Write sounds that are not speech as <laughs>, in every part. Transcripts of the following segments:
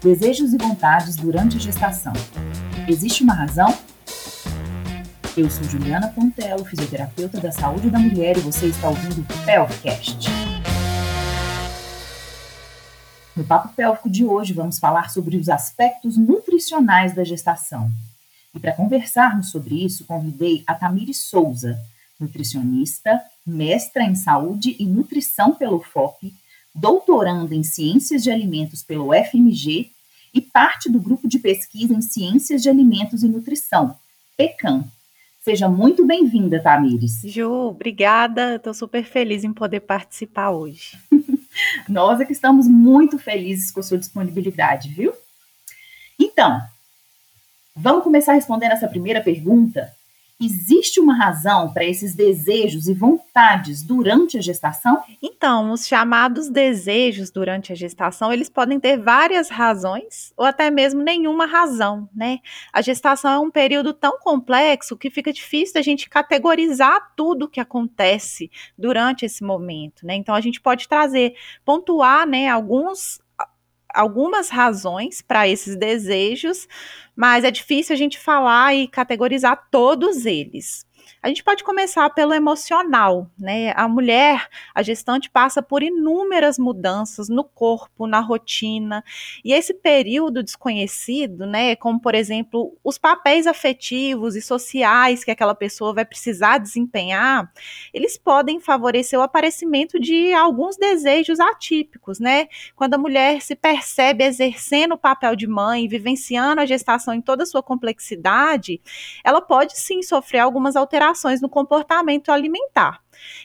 Desejos e vontades durante a gestação. Existe uma razão? Eu sou Juliana Pontello, fisioterapeuta da saúde da mulher e você está ouvindo o Pelvcast. No Papo Pélvico de hoje vamos falar sobre os aspectos nutricionais da gestação. E para conversarmos sobre isso, convidei a Tamires Souza, nutricionista, mestra em saúde e nutrição pelo FOP, doutoranda em Ciências de Alimentos pelo FMG e parte do grupo de pesquisa em Ciências de Alimentos e Nutrição, PECAM. Seja muito bem-vinda, Tamires. Ju, obrigada. Estou super feliz em poder participar hoje. <laughs> Nós é que estamos muito felizes com a sua disponibilidade, viu? Então, vamos começar respondendo essa primeira pergunta Existe uma razão para esses desejos e vontades durante a gestação? Então, os chamados desejos durante a gestação, eles podem ter várias razões ou até mesmo nenhuma razão, né? A gestação é um período tão complexo que fica difícil a gente categorizar tudo o que acontece durante esse momento, né? Então, a gente pode trazer, pontuar, né, alguns algumas razões para esses desejos, mas é difícil a gente falar e categorizar todos eles. A gente pode começar pelo emocional, né? A mulher, a gestante passa por inúmeras mudanças no corpo, na rotina, e esse período desconhecido, né, como por exemplo, os papéis afetivos e sociais que aquela pessoa vai precisar desempenhar, eles podem favorecer o aparecimento de alguns desejos atípicos, né? Quando a mulher se percebe exercendo o papel de mãe, vivenciando a gestação em toda a sua complexidade, ela pode sim sofrer algumas alterações alterações no comportamento alimentar.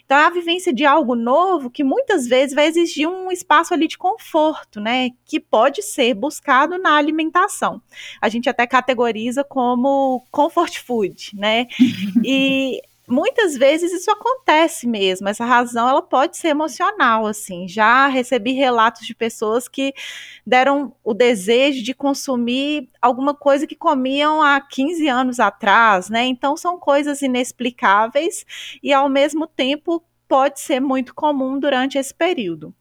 Então, é a vivência de algo novo que muitas vezes vai exigir um espaço ali de conforto, né? Que pode ser buscado na alimentação. A gente até categoriza como comfort food, né? <laughs> E muitas vezes isso acontece mesmo. Essa razão ela pode ser emocional, assim. Já recebi relatos de pessoas que deram o desejo de consumir alguma coisa que comiam há 15 anos atrás, né? Então são coisas inexplicáveis e ao mesmo tempo pode ser muito comum durante esse período.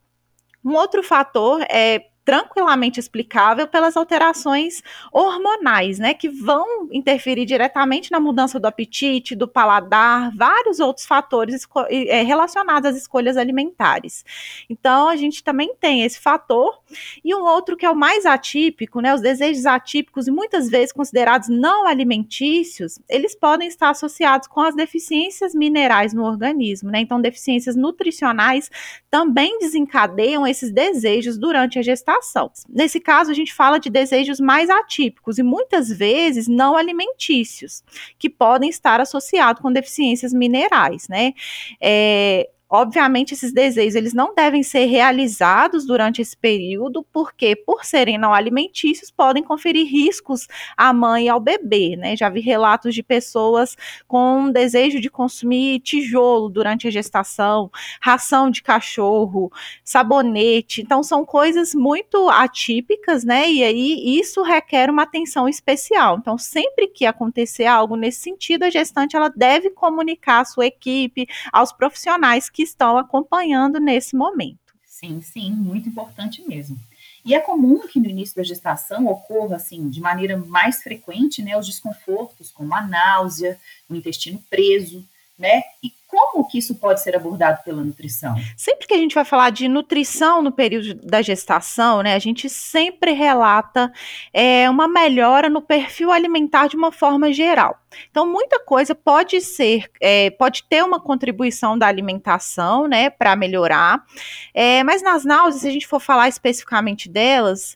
Um outro fator é tranquilamente explicável pelas alterações hormonais, né, que vão interferir diretamente na mudança do apetite, do paladar, vários outros fatores é, relacionados às escolhas alimentares. Então, a gente também tem esse fator e um outro que é o mais atípico, né, os desejos atípicos e muitas vezes considerados não alimentícios, eles podem estar associados com as deficiências minerais no organismo, né? Então, deficiências nutricionais também desencadeiam esses desejos durante a gestação alimentação. Nesse caso, a gente fala de desejos mais atípicos e muitas vezes não alimentícios, que podem estar associados com deficiências minerais, né? É, Obviamente, esses desejos eles não devem ser realizados durante esse período, porque, por serem não alimentícios, podem conferir riscos à mãe e ao bebê. Né? Já vi relatos de pessoas com desejo de consumir tijolo durante a gestação, ração de cachorro, sabonete. Então, são coisas muito atípicas, né? E aí isso requer uma atenção especial. Então, sempre que acontecer algo nesse sentido, a gestante ela deve comunicar à sua equipe, aos profissionais que que estão acompanhando nesse momento. Sim, sim, muito importante mesmo. E é comum que no início da gestação ocorra, assim, de maneira mais frequente, né, os desconfortos, como a náusea, o intestino preso, né? E como que isso pode ser abordado pela nutrição? Sempre que a gente vai falar de nutrição no período da gestação, né, a gente sempre relata é, uma melhora no perfil alimentar de uma forma geral. Então, muita coisa pode ser, é, pode ter uma contribuição da alimentação, né, para melhorar. É, mas nas náuseas, se a gente for falar especificamente delas,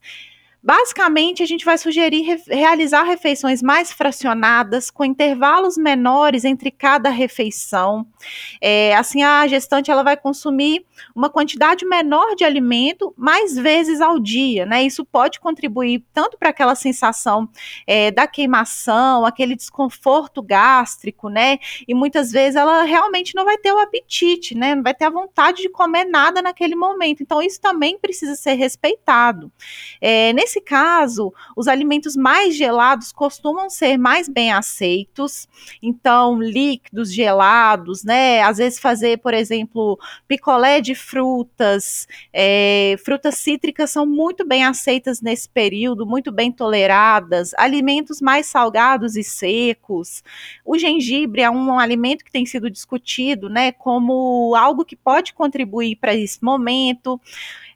Basicamente, a gente vai sugerir re realizar refeições mais fracionadas, com intervalos menores entre cada refeição. É, assim, a gestante ela vai consumir uma quantidade menor de alimento mais vezes ao dia, né? Isso pode contribuir tanto para aquela sensação é, da queimação, aquele desconforto gástrico, né? E muitas vezes ela realmente não vai ter o apetite, né? Não vai ter a vontade de comer nada naquele momento. Então, isso também precisa ser respeitado. É, nesse nesse caso, os alimentos mais gelados costumam ser mais bem aceitos. Então, líquidos gelados, né? Às vezes fazer, por exemplo, picolé de frutas, é, frutas cítricas são muito bem aceitas nesse período, muito bem toleradas. Alimentos mais salgados e secos. O gengibre é um alimento que tem sido discutido, né? Como algo que pode contribuir para esse momento.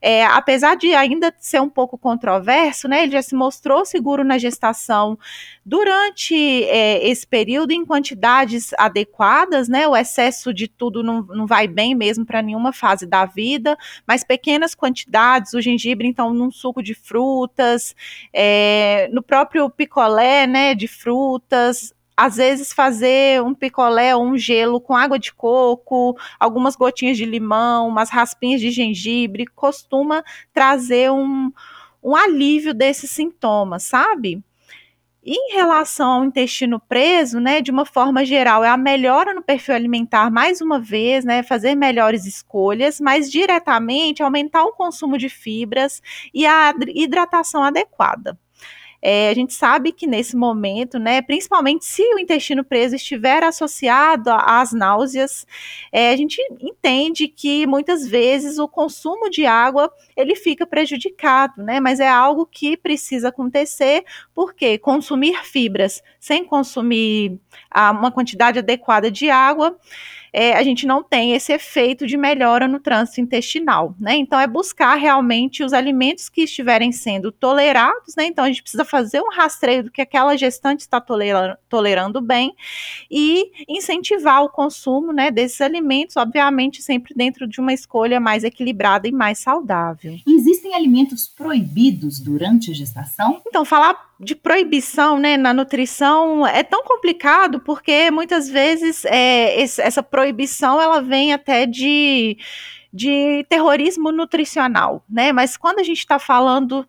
É, apesar de ainda ser um pouco controverso, né, ele já se mostrou seguro na gestação durante é, esse período em quantidades adequadas, né, o excesso de tudo não, não vai bem mesmo para nenhuma fase da vida, mas pequenas quantidades, o gengibre, então, num suco de frutas, é, no próprio picolé, né, de frutas, às vezes fazer um picolé ou um gelo com água de coco, algumas gotinhas de limão, umas raspinhas de gengibre, costuma trazer um, um alívio desses sintomas, sabe? Em relação ao intestino preso, né, de uma forma geral, é a melhora no perfil alimentar, mais uma vez, né, fazer melhores escolhas, mas diretamente aumentar o consumo de fibras e a hidratação adequada. É, a gente sabe que nesse momento, né, principalmente se o intestino preso estiver associado às náuseas, é, a gente entende que muitas vezes o consumo de água ele fica prejudicado, né? Mas é algo que precisa acontecer porque consumir fibras sem consumir a, uma quantidade adequada de água é, a gente não tem esse efeito de melhora no trânsito intestinal, né? Então é buscar realmente os alimentos que estiverem sendo tolerados, né? Então a gente precisa fazer um rastreio do que aquela gestante está tolerando, tolerando bem e incentivar o consumo, né, desses alimentos, obviamente sempre dentro de uma escolha mais equilibrada e mais saudável. Existem alimentos proibidos durante a gestação? Então falar de proibição né, na nutrição é tão complicado porque muitas vezes é, esse, essa proibição ela vem até de, de terrorismo nutricional, né? Mas quando a gente está falando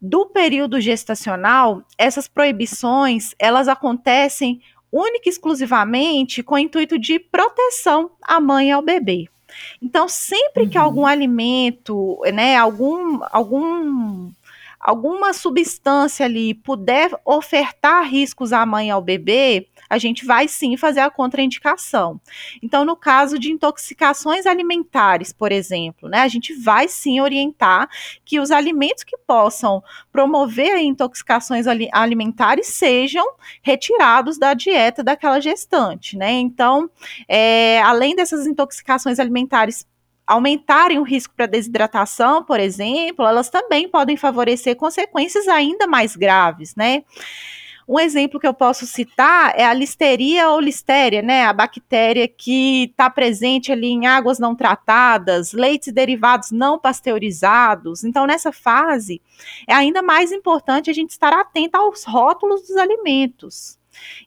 do período gestacional, essas proibições elas acontecem única e exclusivamente com o intuito de proteção à mãe e ao bebê. Então, sempre uhum. que algum alimento, né, algum, algum alguma substância ali puder ofertar riscos à mãe e ao bebê, a gente vai sim fazer a contraindicação. Então, no caso de intoxicações alimentares, por exemplo, né, a gente vai sim orientar que os alimentos que possam promover intoxicações alimentares sejam retirados da dieta daquela gestante, né? Então, é, além dessas intoxicações alimentares aumentarem o risco para desidratação, por exemplo, elas também podem favorecer consequências ainda mais graves, né? Um exemplo que eu posso citar é a listeria ou listéria, né? A bactéria que está presente ali em águas não tratadas, leites derivados não pasteurizados. Então, nessa fase, é ainda mais importante a gente estar atento aos rótulos dos alimentos.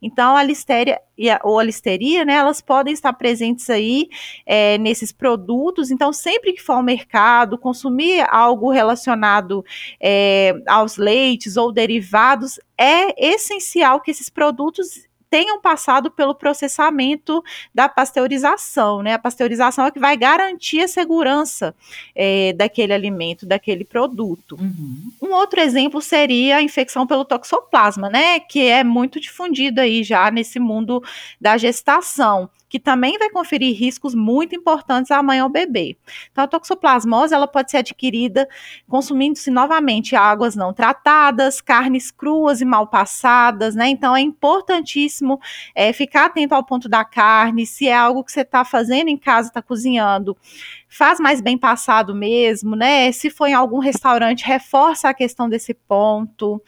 Então, a listéria ou a listeria, né, elas podem estar presentes aí é, nesses produtos. Então, sempre que for ao mercado, consumir algo relacionado é, aos leites ou derivados, é essencial que esses produtos tenham passado pelo processamento da pasteurização, né? A pasteurização é que vai garantir a segurança é, daquele alimento, daquele produto. Uhum. Um outro exemplo seria a infecção pelo toxoplasma, né? Que é muito difundido aí já nesse mundo da gestação que também vai conferir riscos muito importantes à mãe ou ao bebê. Então, a toxoplasmose ela pode ser adquirida consumindo-se novamente águas não tratadas, carnes cruas e mal passadas, né? Então, é importantíssimo é, ficar atento ao ponto da carne, se é algo que você está fazendo em casa, está cozinhando, faz mais bem passado mesmo, né? Se for em algum restaurante, reforça a questão desse ponto.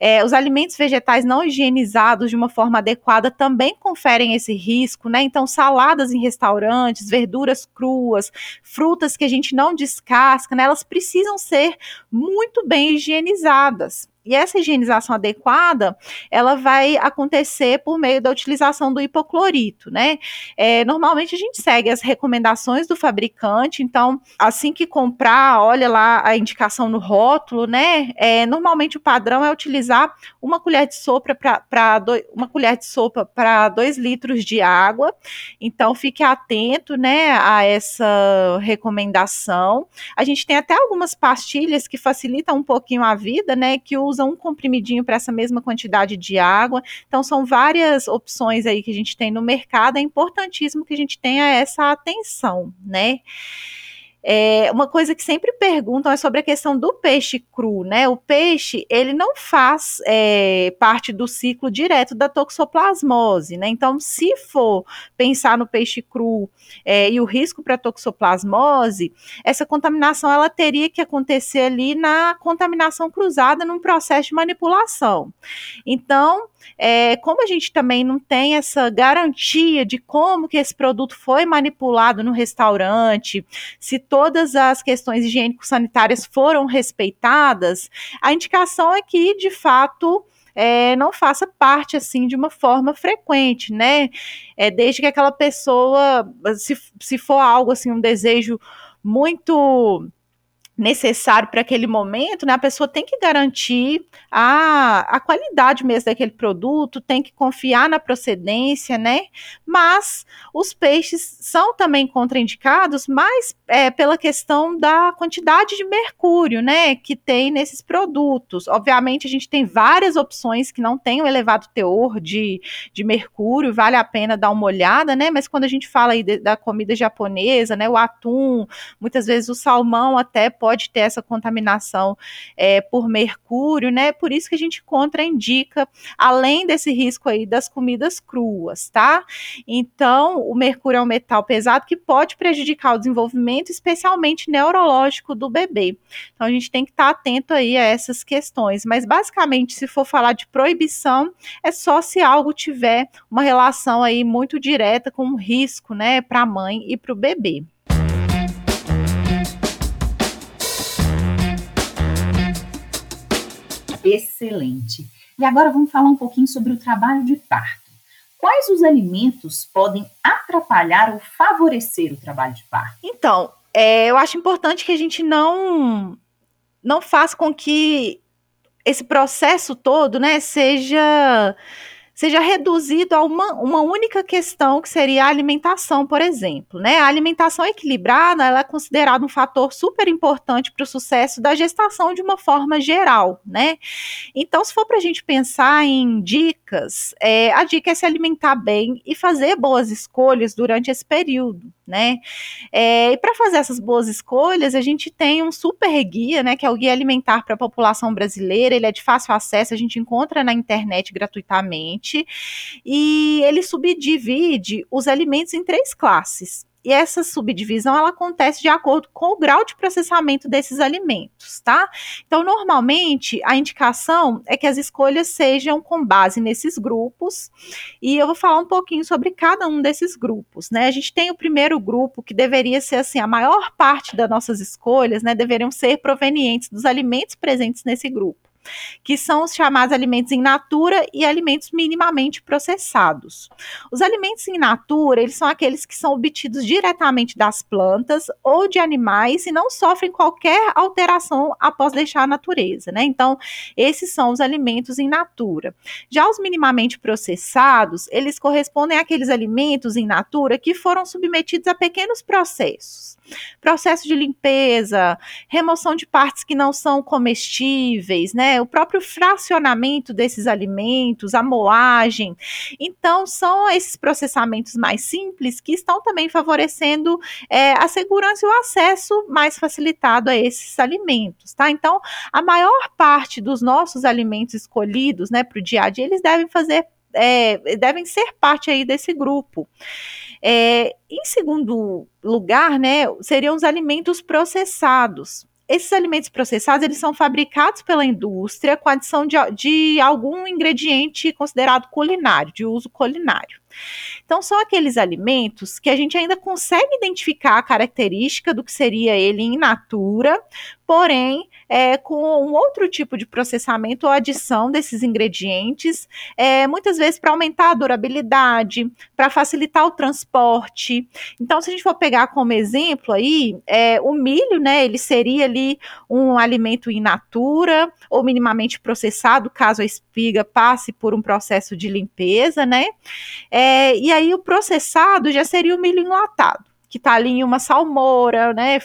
É, os alimentos vegetais não higienizados de uma forma adequada também conferem esse risco, né? Então, saladas em restaurantes, verduras cruas, frutas que a gente não descasca, né? Elas precisam ser muito bem higienizadas. E essa higienização adequada, ela vai acontecer por meio da utilização do hipoclorito, né? É, normalmente a gente segue as recomendações do fabricante, então, assim que comprar, olha lá a indicação no rótulo, né? É, normalmente o padrão é utilizar uma colher de sopa para uma colher de sopa para dois litros de água. Então, fique atento, né, a essa recomendação. A gente tem até algumas pastilhas que facilitam um pouquinho a vida, né, que usam um comprimidinho para essa mesma quantidade de água. Então, são várias opções aí que a gente tem no mercado. É importantíssimo que a gente tenha essa atenção, né? É, uma coisa que sempre perguntam é sobre a questão do peixe cru, né? O peixe, ele não faz é, parte do ciclo direto da toxoplasmose, né? Então, se for pensar no peixe cru é, e o risco para toxoplasmose, essa contaminação ela teria que acontecer ali na contaminação cruzada num processo de manipulação. Então, é, como a gente também não tem essa garantia de como que esse produto foi manipulado no restaurante, se todas as questões higiênico-sanitárias foram respeitadas, a indicação é que, de fato, é, não faça parte assim de uma forma frequente, né? É, desde que aquela pessoa, se, se for algo assim, um desejo muito necessário para aquele momento, né, a pessoa tem que garantir a, a qualidade mesmo daquele produto, tem que confiar na procedência, né? Mas os peixes são também contraindicados, mas é, pela questão da quantidade de mercúrio, né, que tem nesses produtos. Obviamente, a gente tem várias opções que não têm um elevado teor de, de mercúrio, vale a pena dar uma olhada, né? Mas quando a gente fala aí de, da comida japonesa, né, o atum, muitas vezes o salmão até pode pode ter essa contaminação é, por mercúrio, né? Por isso que a gente contraindica, além desse risco aí das comidas cruas, tá? Então, o mercúrio é um metal pesado que pode prejudicar o desenvolvimento, especialmente neurológico do bebê. Então, a gente tem que estar atento aí a essas questões. Mas, basicamente, se for falar de proibição, é só se algo tiver uma relação aí muito direta com um risco, né, para a mãe e para o bebê. Excelente. E agora vamos falar um pouquinho sobre o trabalho de parto. Quais os alimentos podem atrapalhar ou favorecer o trabalho de parto? Então, é, eu acho importante que a gente não não faça com que esse processo todo, né, seja seja reduzido a uma, uma única questão, que seria a alimentação, por exemplo. Né? A alimentação equilibrada ela é considerada um fator super importante para o sucesso da gestação de uma forma geral. Né? Então, se for para a gente pensar em dicas, é, a dica é se alimentar bem e fazer boas escolhas durante esse período né? É, e para fazer essas boas escolhas, a gente tem um super guia, né? Que é o Guia Alimentar para a População Brasileira. Ele é de fácil acesso, a gente encontra na internet gratuitamente. E ele subdivide os alimentos em três classes. E essa subdivisão ela acontece de acordo com o grau de processamento desses alimentos, tá? Então, normalmente, a indicação é que as escolhas sejam com base nesses grupos, e eu vou falar um pouquinho sobre cada um desses grupos, né? A gente tem o primeiro grupo que deveria ser assim, a maior parte das nossas escolhas, né, deveriam ser provenientes dos alimentos presentes nesse grupo que são os chamados alimentos in natura e alimentos minimamente processados. Os alimentos in natura, eles são aqueles que são obtidos diretamente das plantas ou de animais e não sofrem qualquer alteração após deixar a natureza, né? Então, esses são os alimentos in natura. Já os minimamente processados, eles correspondem àqueles alimentos in natura que foram submetidos a pequenos processos processo de limpeza, remoção de partes que não são comestíveis, O próprio fracionamento desses alimentos, a moagem. Então, são esses processamentos mais simples que estão também favorecendo é, a segurança e o acesso mais facilitado a esses alimentos, tá? Então, a maior parte dos nossos alimentos escolhidos, né, para o dia a dia, eles devem fazer é, devem ser parte aí desse grupo. É, em segundo lugar, né, seriam os alimentos processados. Esses alimentos processados, eles são fabricados pela indústria com adição de, de algum ingrediente considerado culinário, de uso culinário. Então, são aqueles alimentos que a gente ainda consegue identificar a característica do que seria ele in natura, porém, é, com um outro tipo de processamento ou adição desses ingredientes, é, muitas vezes para aumentar a durabilidade, para facilitar o transporte. Então, se a gente for pegar como exemplo aí, é, o milho, né, ele seria ali um alimento in natura ou minimamente processado, caso a espiga passe por um processo de limpeza, né? É, e aí o processado já seria o milho enlatado, que está ali em uma salmoura, né?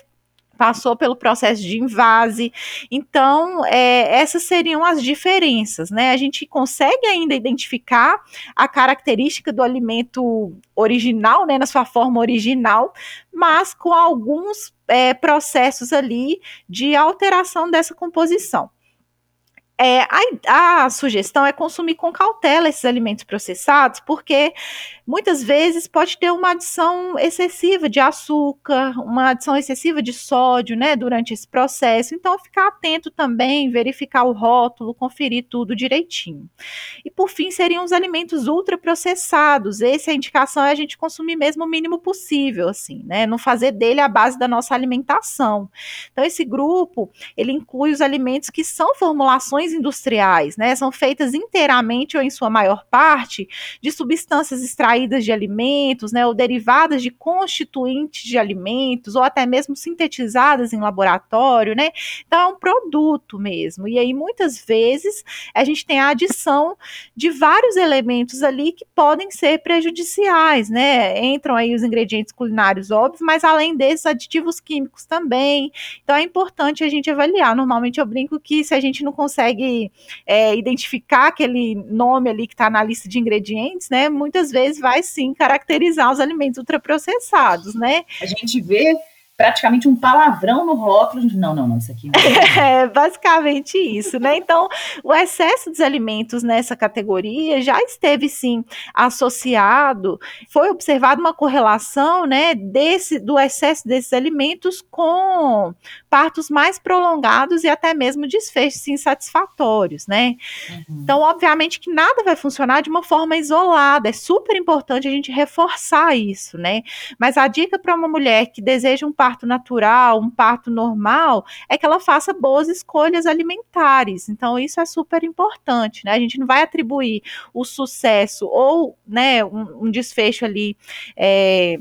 Passou pelo processo de invase. Então, é, essas seriam as diferenças, né? A gente consegue ainda identificar a característica do alimento original, né, na sua forma original, mas com alguns é, processos ali de alteração dessa composição. É, a, a, sugestão é consumir com cautela esses alimentos processados, porque muitas vezes pode ter uma adição excessiva de açúcar, uma adição excessiva de sódio, né, durante esse processo. Então, ficar atento também, verificar o rótulo, conferir tudo direitinho. E por fim, seriam os alimentos ultraprocessados. Essa a indicação é a gente consumir mesmo o mínimo possível, assim, né, não fazer dele a base da nossa alimentação. Então, esse grupo, ele inclui os alimentos que são formulações industriais, né, são feitas inteiramente ou em sua maior parte de substâncias extraídas de alimentos, né, ou derivadas de constituintes de alimentos, ou até mesmo sintetizadas em laboratório, né? Então é um produto mesmo. E aí muitas vezes a gente tem a adição de vários elementos ali que podem ser prejudiciais, né? Entram aí os ingredientes culinários óbvios, mas além desses aditivos químicos também. Então é importante a gente avaliar. Normalmente eu brinco que se a gente não consegue consegue é, identificar aquele nome ali que está na lista de ingredientes, né? Muitas vezes vai sim caracterizar os alimentos ultraprocessados, né? A gente vê praticamente um palavrão no rótulo. Não, não, não, isso aqui não é. <laughs> é basicamente isso, né? Então, o excesso dos alimentos nessa categoria já esteve sim associado, foi observada uma correlação, né, desse do excesso desses alimentos com partos mais prolongados e até mesmo desfechos insatisfatórios, né? Uhum. Então, obviamente que nada vai funcionar de uma forma isolada. É super importante a gente reforçar isso, né? Mas a dica para uma mulher que deseja um parto natural, um parto normal, é que ela faça boas escolhas alimentares. Então, isso é super importante, né? A gente não vai atribuir o sucesso ou, né, um, um desfecho ali. É,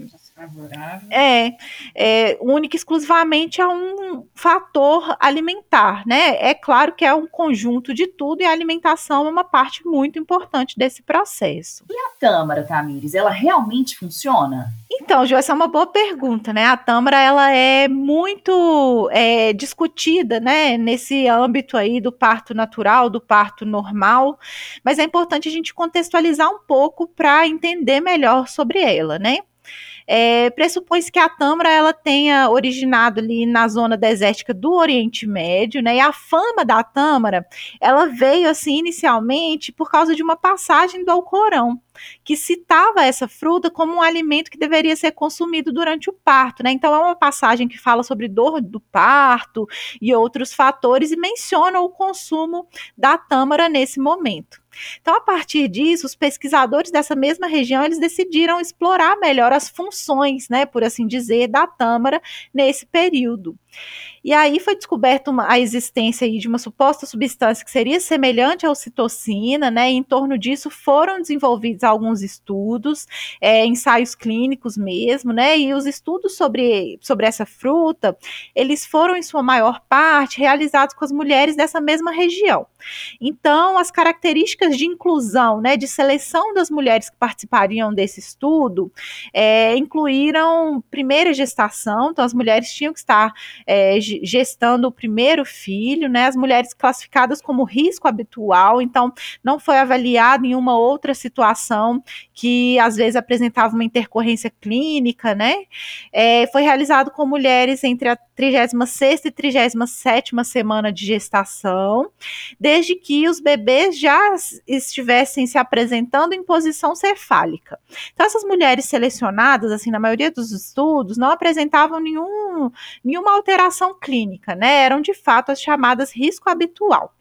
é, é única e exclusivamente a um fator alimentar, né? É claro que é um conjunto de tudo e a alimentação é uma parte muito importante desse processo. E a tâmara, Tamires, ela realmente funciona? Então, Ju, essa é uma boa pergunta, né? A tâmara, ela é muito é, discutida, né? Nesse âmbito aí do parto natural, do parto normal, mas é importante a gente contextualizar um pouco para entender melhor sobre ela, né? É, pressupõe-se que a Tâmara ela tenha originado ali na zona desértica do Oriente Médio, né? E a fama da Tâmara, ela veio assim inicialmente por causa de uma passagem do Alcorão que citava essa fruta como um alimento que deveria ser consumido durante o parto, né? Então é uma passagem que fala sobre dor do parto e outros fatores e menciona o consumo da tâmara nesse momento. Então, a partir disso, os pesquisadores dessa mesma região eles decidiram explorar melhor as funções, né, por assim dizer, da tâmara nesse período. E aí foi descoberta a existência de uma suposta substância que seria semelhante à ocitocina, né? Em torno disso foram desenvolvidos alguns estudos, é, ensaios clínicos mesmo, né? E os estudos sobre, sobre essa fruta, eles foram em sua maior parte realizados com as mulheres dessa mesma região. Então, as características de inclusão, né, de seleção das mulheres que participariam desse estudo, é, incluíram primeira gestação, então as mulheres tinham que estar é, gestando o primeiro filho, né? As mulheres classificadas como risco habitual, então não foi avaliado em uma outra situação que às vezes apresentava uma intercorrência clínica, né? É, foi realizado com mulheres entre a 36 e 37 semana de gestação, desde que os bebês já estivessem se apresentando em posição cefálica. Então, essas mulheres selecionadas, assim, na maioria dos estudos, não apresentavam nenhum, nenhuma alteração clínica, né? Eram de fato as chamadas risco habitual.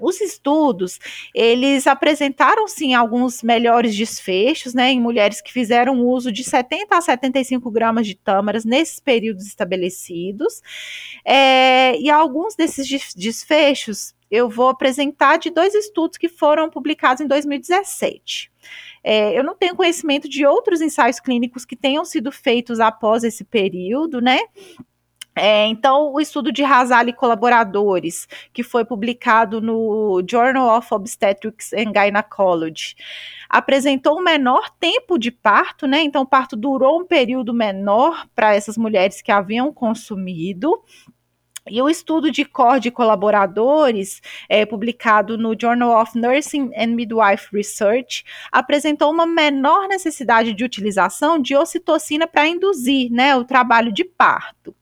Os estudos, eles apresentaram sim alguns melhores desfechos, né, em mulheres que fizeram uso de 70 a 75 gramas de tâmaras nesses períodos estabelecidos, é, e alguns desses desfechos eu vou apresentar de dois estudos que foram publicados em 2017. É, eu não tenho conhecimento de outros ensaios clínicos que tenham sido feitos após esse período, né? É, então, o estudo de Hazal e colaboradores, que foi publicado no Journal of Obstetrics and Gynecology, apresentou um menor tempo de parto, né? Então, o parto durou um período menor para essas mulheres que haviam consumido. E o estudo de COR de colaboradores, é, publicado no Journal of Nursing and Midwife Research, apresentou uma menor necessidade de utilização de ocitocina para induzir né, o trabalho de parto.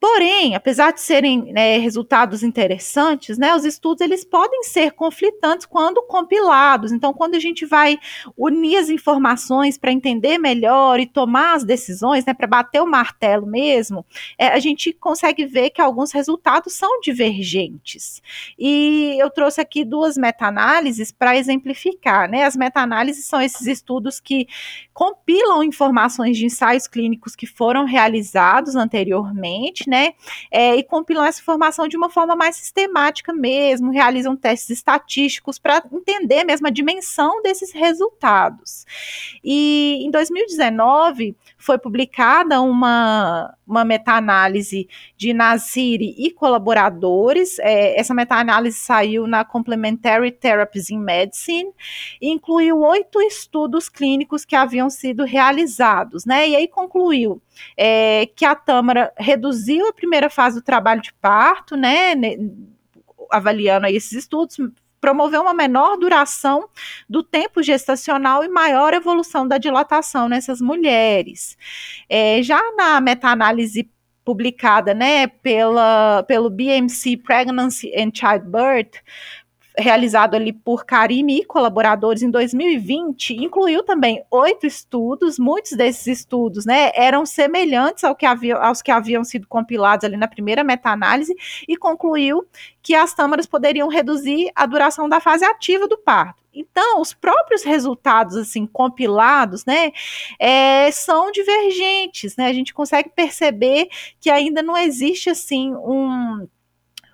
Porém, apesar de serem né, resultados interessantes, né, os estudos eles podem ser conflitantes quando compilados. Então, quando a gente vai unir as informações para entender melhor e tomar as decisões, né, para bater o martelo mesmo, é, a gente consegue ver que alguns resultados são divergentes. E eu trouxe aqui duas meta-análises para exemplificar. Né? As meta-análises são esses estudos que compilam informações de ensaios clínicos que foram realizados anteriormente né? É, e compilam essa informação de uma forma mais sistemática mesmo, realizam testes estatísticos para entender mesmo a dimensão desses resultados. E em 2019 foi publicada uma, uma meta-análise de Nasiri e colaboradores. É, essa meta-análise saiu na Complementary Therapies in Medicine e incluiu oito estudos clínicos que haviam sido realizados, né? E aí concluiu é, que a Tâmara reduziu a primeira fase do trabalho de parto, né, avaliando aí esses estudos, promoveu uma menor duração do tempo gestacional e maior evolução da dilatação nessas mulheres. É, já na meta-análise publicada né, pela, pelo BMC Pregnancy and Childbirth, realizado ali por Karime e colaboradores em 2020, incluiu também oito estudos, muitos desses estudos, né, eram semelhantes ao que havia, aos que haviam sido compilados ali na primeira meta-análise e concluiu que as tâmaras poderiam reduzir a duração da fase ativa do parto. Então, os próprios resultados, assim, compilados, né, é, são divergentes, né, a gente consegue perceber que ainda não existe, assim, um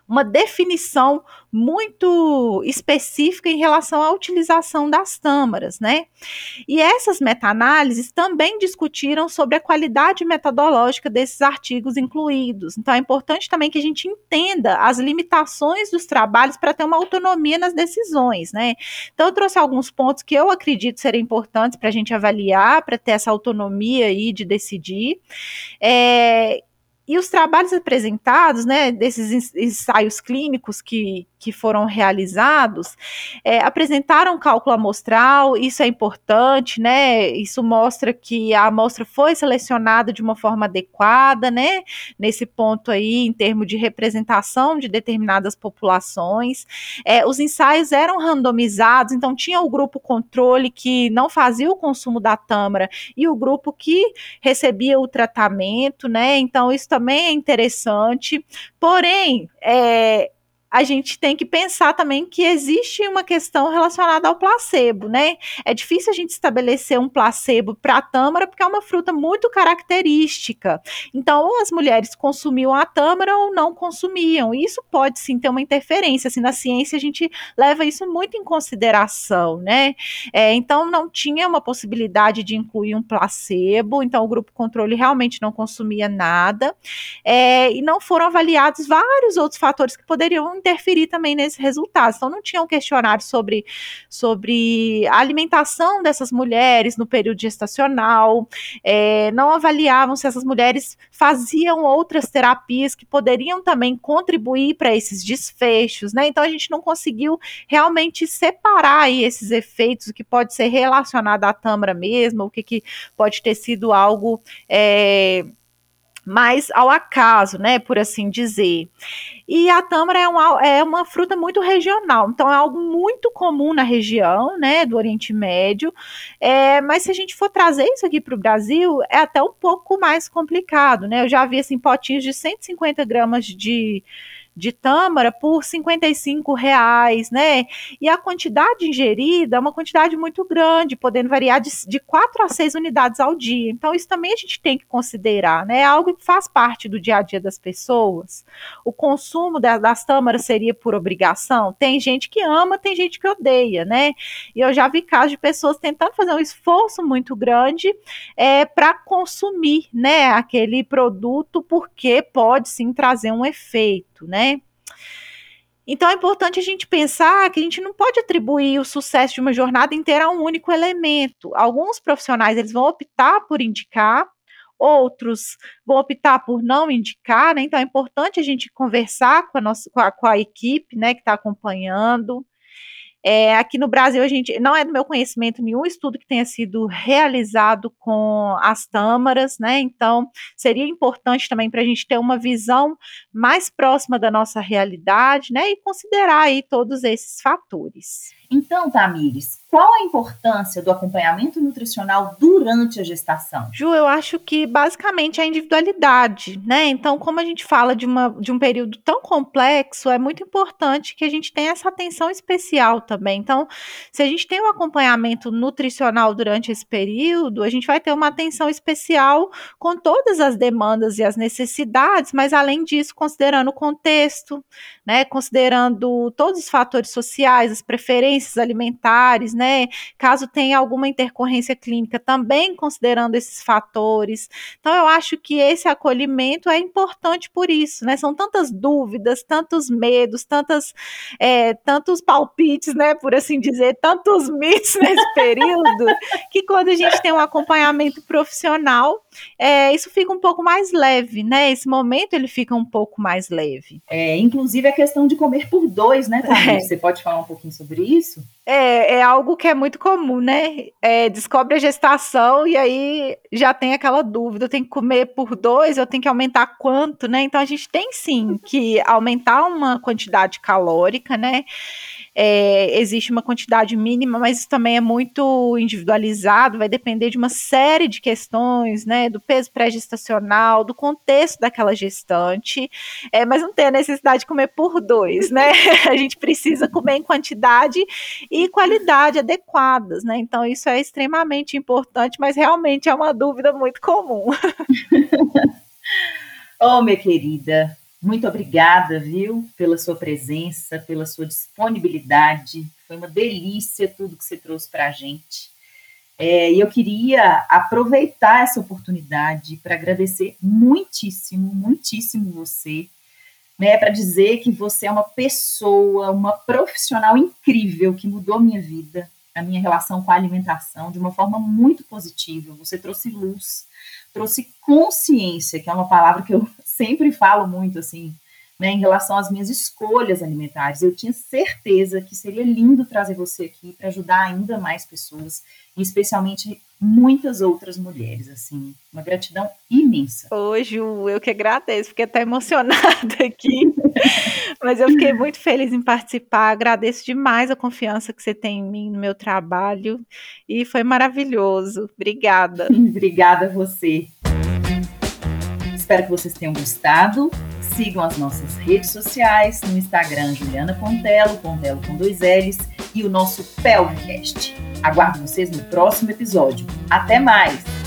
uma definição muito específica em relação à utilização das tâmaras, né? E essas meta-análises também discutiram sobre a qualidade metodológica desses artigos incluídos. Então é importante também que a gente entenda as limitações dos trabalhos para ter uma autonomia nas decisões, né? Então eu trouxe alguns pontos que eu acredito serem importantes para a gente avaliar, para ter essa autonomia aí de decidir. É, e os trabalhos apresentados, né, desses ensaios clínicos que, que foram realizados, é, apresentaram cálculo amostral, isso é importante, né, isso mostra que a amostra foi selecionada de uma forma adequada, né, nesse ponto aí, em termos de representação de determinadas populações. É, os ensaios eram randomizados, então tinha o grupo controle que não fazia o consumo da tâmara e o grupo que recebia o tratamento, né, então isso também é interessante. Porém, é, a gente tem que pensar também que existe uma questão relacionada ao placebo, né? É difícil a gente estabelecer um placebo para a tâmara porque é uma fruta muito característica. Então, ou as mulheres consumiam a tâmara ou não consumiam. Isso pode sim ter uma interferência. Assim, na ciência a gente leva isso muito em consideração, né? É, então, não tinha uma possibilidade de incluir um placebo. Então, o grupo controle realmente não consumia nada. É, e não foram avaliados vários outros fatores que poderiam interferir também nesses resultados. Então, não tinha um questionário sobre, sobre a alimentação dessas mulheres no período gestacional, é, não avaliavam se essas mulheres faziam outras terapias que poderiam também contribuir para esses desfechos, né? Então, a gente não conseguiu realmente separar aí esses efeitos, o que pode ser relacionado à tâmara mesmo, o que, que pode ter sido algo. É, mais ao acaso, né, por assim dizer. E a tâmara é uma, é uma fruta muito regional, então é algo muito comum na região, né, do Oriente Médio. É, mas se a gente for trazer isso aqui para o Brasil, é até um pouco mais complicado, né? Eu já vi assim potinhos de 150 gramas de de tâmara por 55 reais, né? E a quantidade ingerida é uma quantidade muito grande, podendo variar de, de 4 a 6 unidades ao dia. Então, isso também a gente tem que considerar, né? É algo que faz parte do dia a dia das pessoas. O consumo das, das tâmaras seria por obrigação? Tem gente que ama, tem gente que odeia, né? E eu já vi casos de pessoas tentando fazer um esforço muito grande é, para consumir, né? Aquele produto, porque pode sim trazer um efeito, né? Então é importante a gente pensar que a gente não pode atribuir o sucesso de uma jornada inteira a um único elemento. Alguns profissionais eles vão optar por indicar, outros vão optar por não indicar, né? Então é importante a gente conversar com a nossa com a, com a equipe, né, que está acompanhando. É, aqui no Brasil, a gente não é do meu conhecimento nenhum estudo que tenha sido realizado com as tâmaras, né? Então, seria importante também para a gente ter uma visão mais próxima da nossa realidade, né? E considerar aí todos esses fatores. Então, Tamires, qual a importância do acompanhamento nutricional durante a gestação? Ju, eu acho que basicamente é a individualidade, né? Então, como a gente fala de, uma, de um período tão complexo, é muito importante que a gente tenha essa atenção especial também. Então, se a gente tem um acompanhamento nutricional durante esse período, a gente vai ter uma atenção especial com todas as demandas e as necessidades, mas além disso, considerando o contexto, né? Considerando todos os fatores sociais, as preferências alimentares, né? Caso tenha alguma intercorrência clínica, também considerando esses fatores. Então, eu acho que esse acolhimento é importante por isso, né? São tantas dúvidas, tantos medos, tantas, é, tantos palpites, né? Por assim dizer, tantos <laughs> mitos nesse período, que quando a gente tem um acompanhamento profissional, é, isso fica um pouco mais leve, né? Esse momento ele fica um pouco mais leve. É, inclusive a questão de comer por dois, né? <laughs> É. Você pode falar um pouquinho sobre isso? É, é algo que é muito comum, né? É, descobre a gestação e aí já tem aquela dúvida: eu tenho que comer por dois, eu tenho que aumentar quanto, né? Então a gente tem sim que aumentar uma quantidade calórica, né? É, existe uma quantidade mínima, mas isso também é muito individualizado, vai depender de uma série de questões, né, do peso pré-gestacional, do contexto daquela gestante, é, mas não tem a necessidade de comer por dois, né? <laughs> A gente precisa comer em quantidade e qualidade adequadas, né? Então isso é extremamente importante, mas realmente é uma dúvida muito comum. <laughs> <laughs> oh, minha querida, muito obrigada, viu, pela sua presença, pela sua disponibilidade. Foi uma delícia tudo que você trouxe para a gente. É, e eu queria aproveitar essa oportunidade para agradecer muitíssimo, muitíssimo você, né, para dizer que você é uma pessoa, uma profissional incrível que mudou minha vida, a minha relação com a alimentação de uma forma muito positiva. Você trouxe luz, trouxe consciência, que é uma palavra que eu sempre falo muito assim, né, em relação às minhas escolhas alimentares. Eu tinha certeza que seria lindo trazer você aqui para ajudar ainda mais pessoas, e especialmente muitas outras mulheres, assim, uma gratidão imensa. Ô, Ju, eu que agradeço, fiquei até emocionada <laughs> aqui, mas eu fiquei muito feliz em participar, agradeço demais a confiança que você tem em mim, no meu trabalho, e foi maravilhoso, obrigada. <laughs> obrigada a você. Espero que vocês tenham gostado. Sigam as nossas redes sociais, no Instagram Juliana Pontelo, Pontelo com dois L's, e o nosso Pelvicast. Aguardo vocês no próximo episódio. Até mais!